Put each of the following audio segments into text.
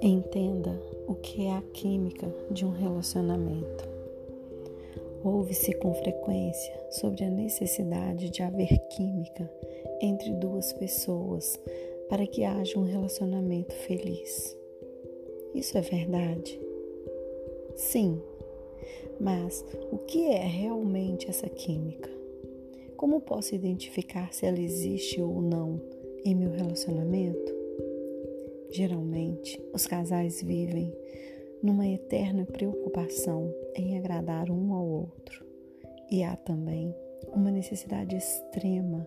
Entenda o que é a química de um relacionamento. Ouve-se com frequência sobre a necessidade de haver química entre duas pessoas para que haja um relacionamento feliz. Isso é verdade? Sim, mas o que é realmente essa química? Como posso identificar se ela existe ou não em meu relacionamento? Geralmente, os casais vivem numa eterna preocupação em agradar um ao outro. E há também uma necessidade extrema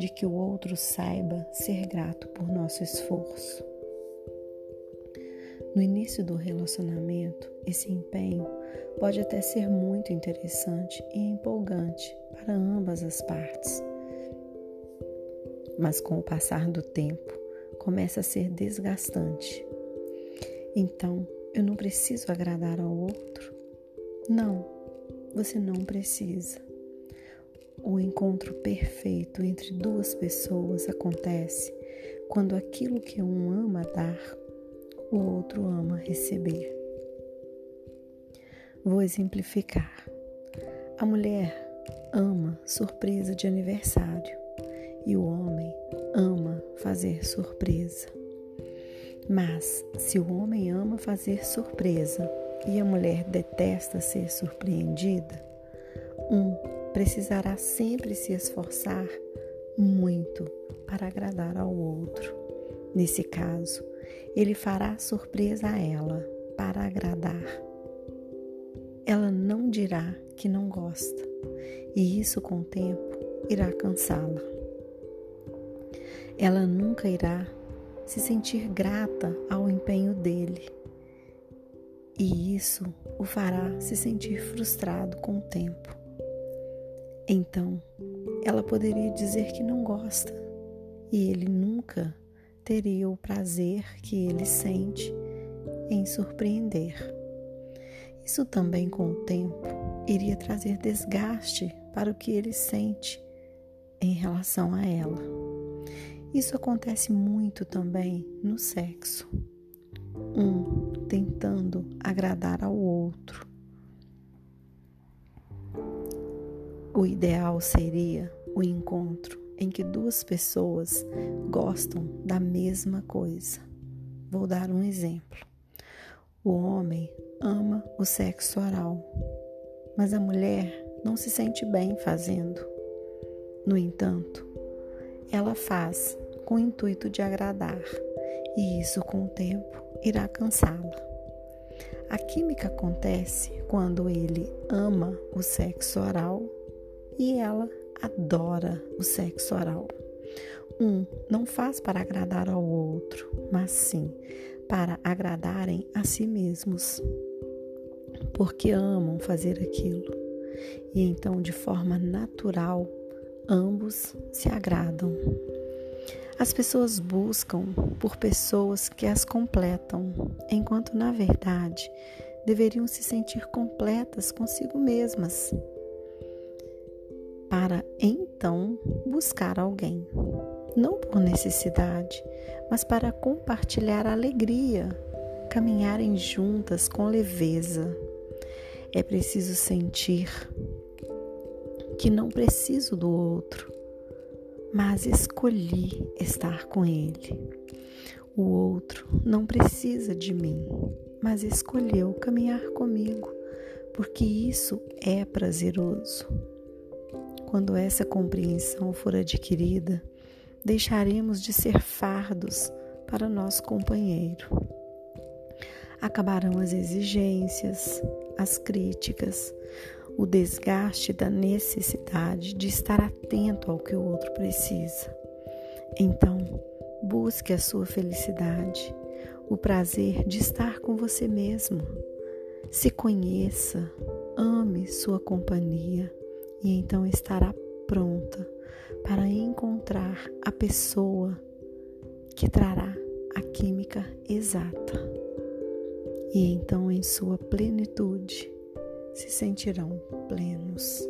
de que o outro saiba ser grato por nosso esforço. No início do relacionamento, esse empenho pode até ser muito interessante e empolgante para ambas as partes. Mas com o passar do tempo, começa a ser desgastante. Então, eu não preciso agradar ao outro? Não, você não precisa. O encontro perfeito entre duas pessoas acontece quando aquilo que um ama dar, o outro ama receber. Vou exemplificar. A mulher ama surpresa de aniversário e o homem ama fazer surpresa. Mas se o homem ama fazer surpresa e a mulher detesta ser surpreendida, um precisará sempre se esforçar muito para agradar ao outro. Nesse caso, ele fará surpresa a ela para agradar. Ela não dirá que não gosta, e isso com o tempo irá cansá-la. Ela nunca irá se sentir grata ao empenho dele, e isso o fará se sentir frustrado com o tempo. Então, ela poderia dizer que não gosta e ele nunca teria o prazer que ele sente em surpreender. Isso também, com o tempo, iria trazer desgaste para o que ele sente em relação a ela. Isso acontece muito também no sexo. Um tentando agradar ao outro O ideal seria o encontro em que duas pessoas gostam da mesma coisa. Vou dar um exemplo. O homem ama o sexo oral, mas a mulher não se sente bem fazendo. No entanto, ela faz com o intuito de agradar, e isso com o tempo irá cansá-la. A química acontece quando ele ama o sexo oral e ela adora o sexo oral. Um não faz para agradar ao outro, mas sim para agradarem a si mesmos, porque amam fazer aquilo. E então, de forma natural, ambos se agradam. As pessoas buscam por pessoas que as completam, enquanto na verdade deveriam se sentir completas consigo mesmas para então buscar alguém, não por necessidade, mas para compartilhar a alegria, caminharem juntas com leveza. É preciso sentir que não preciso do outro, mas escolhi estar com ele. O outro não precisa de mim, mas escolheu caminhar comigo, porque isso é prazeroso. Quando essa compreensão for adquirida, deixaremos de ser fardos para nosso companheiro. Acabarão as exigências, as críticas, o desgaste da necessidade de estar atento ao que o outro precisa. Então, busque a sua felicidade, o prazer de estar com você mesmo. Se conheça, ame sua companhia e então estará pronta para encontrar a pessoa que trará a química exata. E então, em sua plenitude, se sentirão plenos.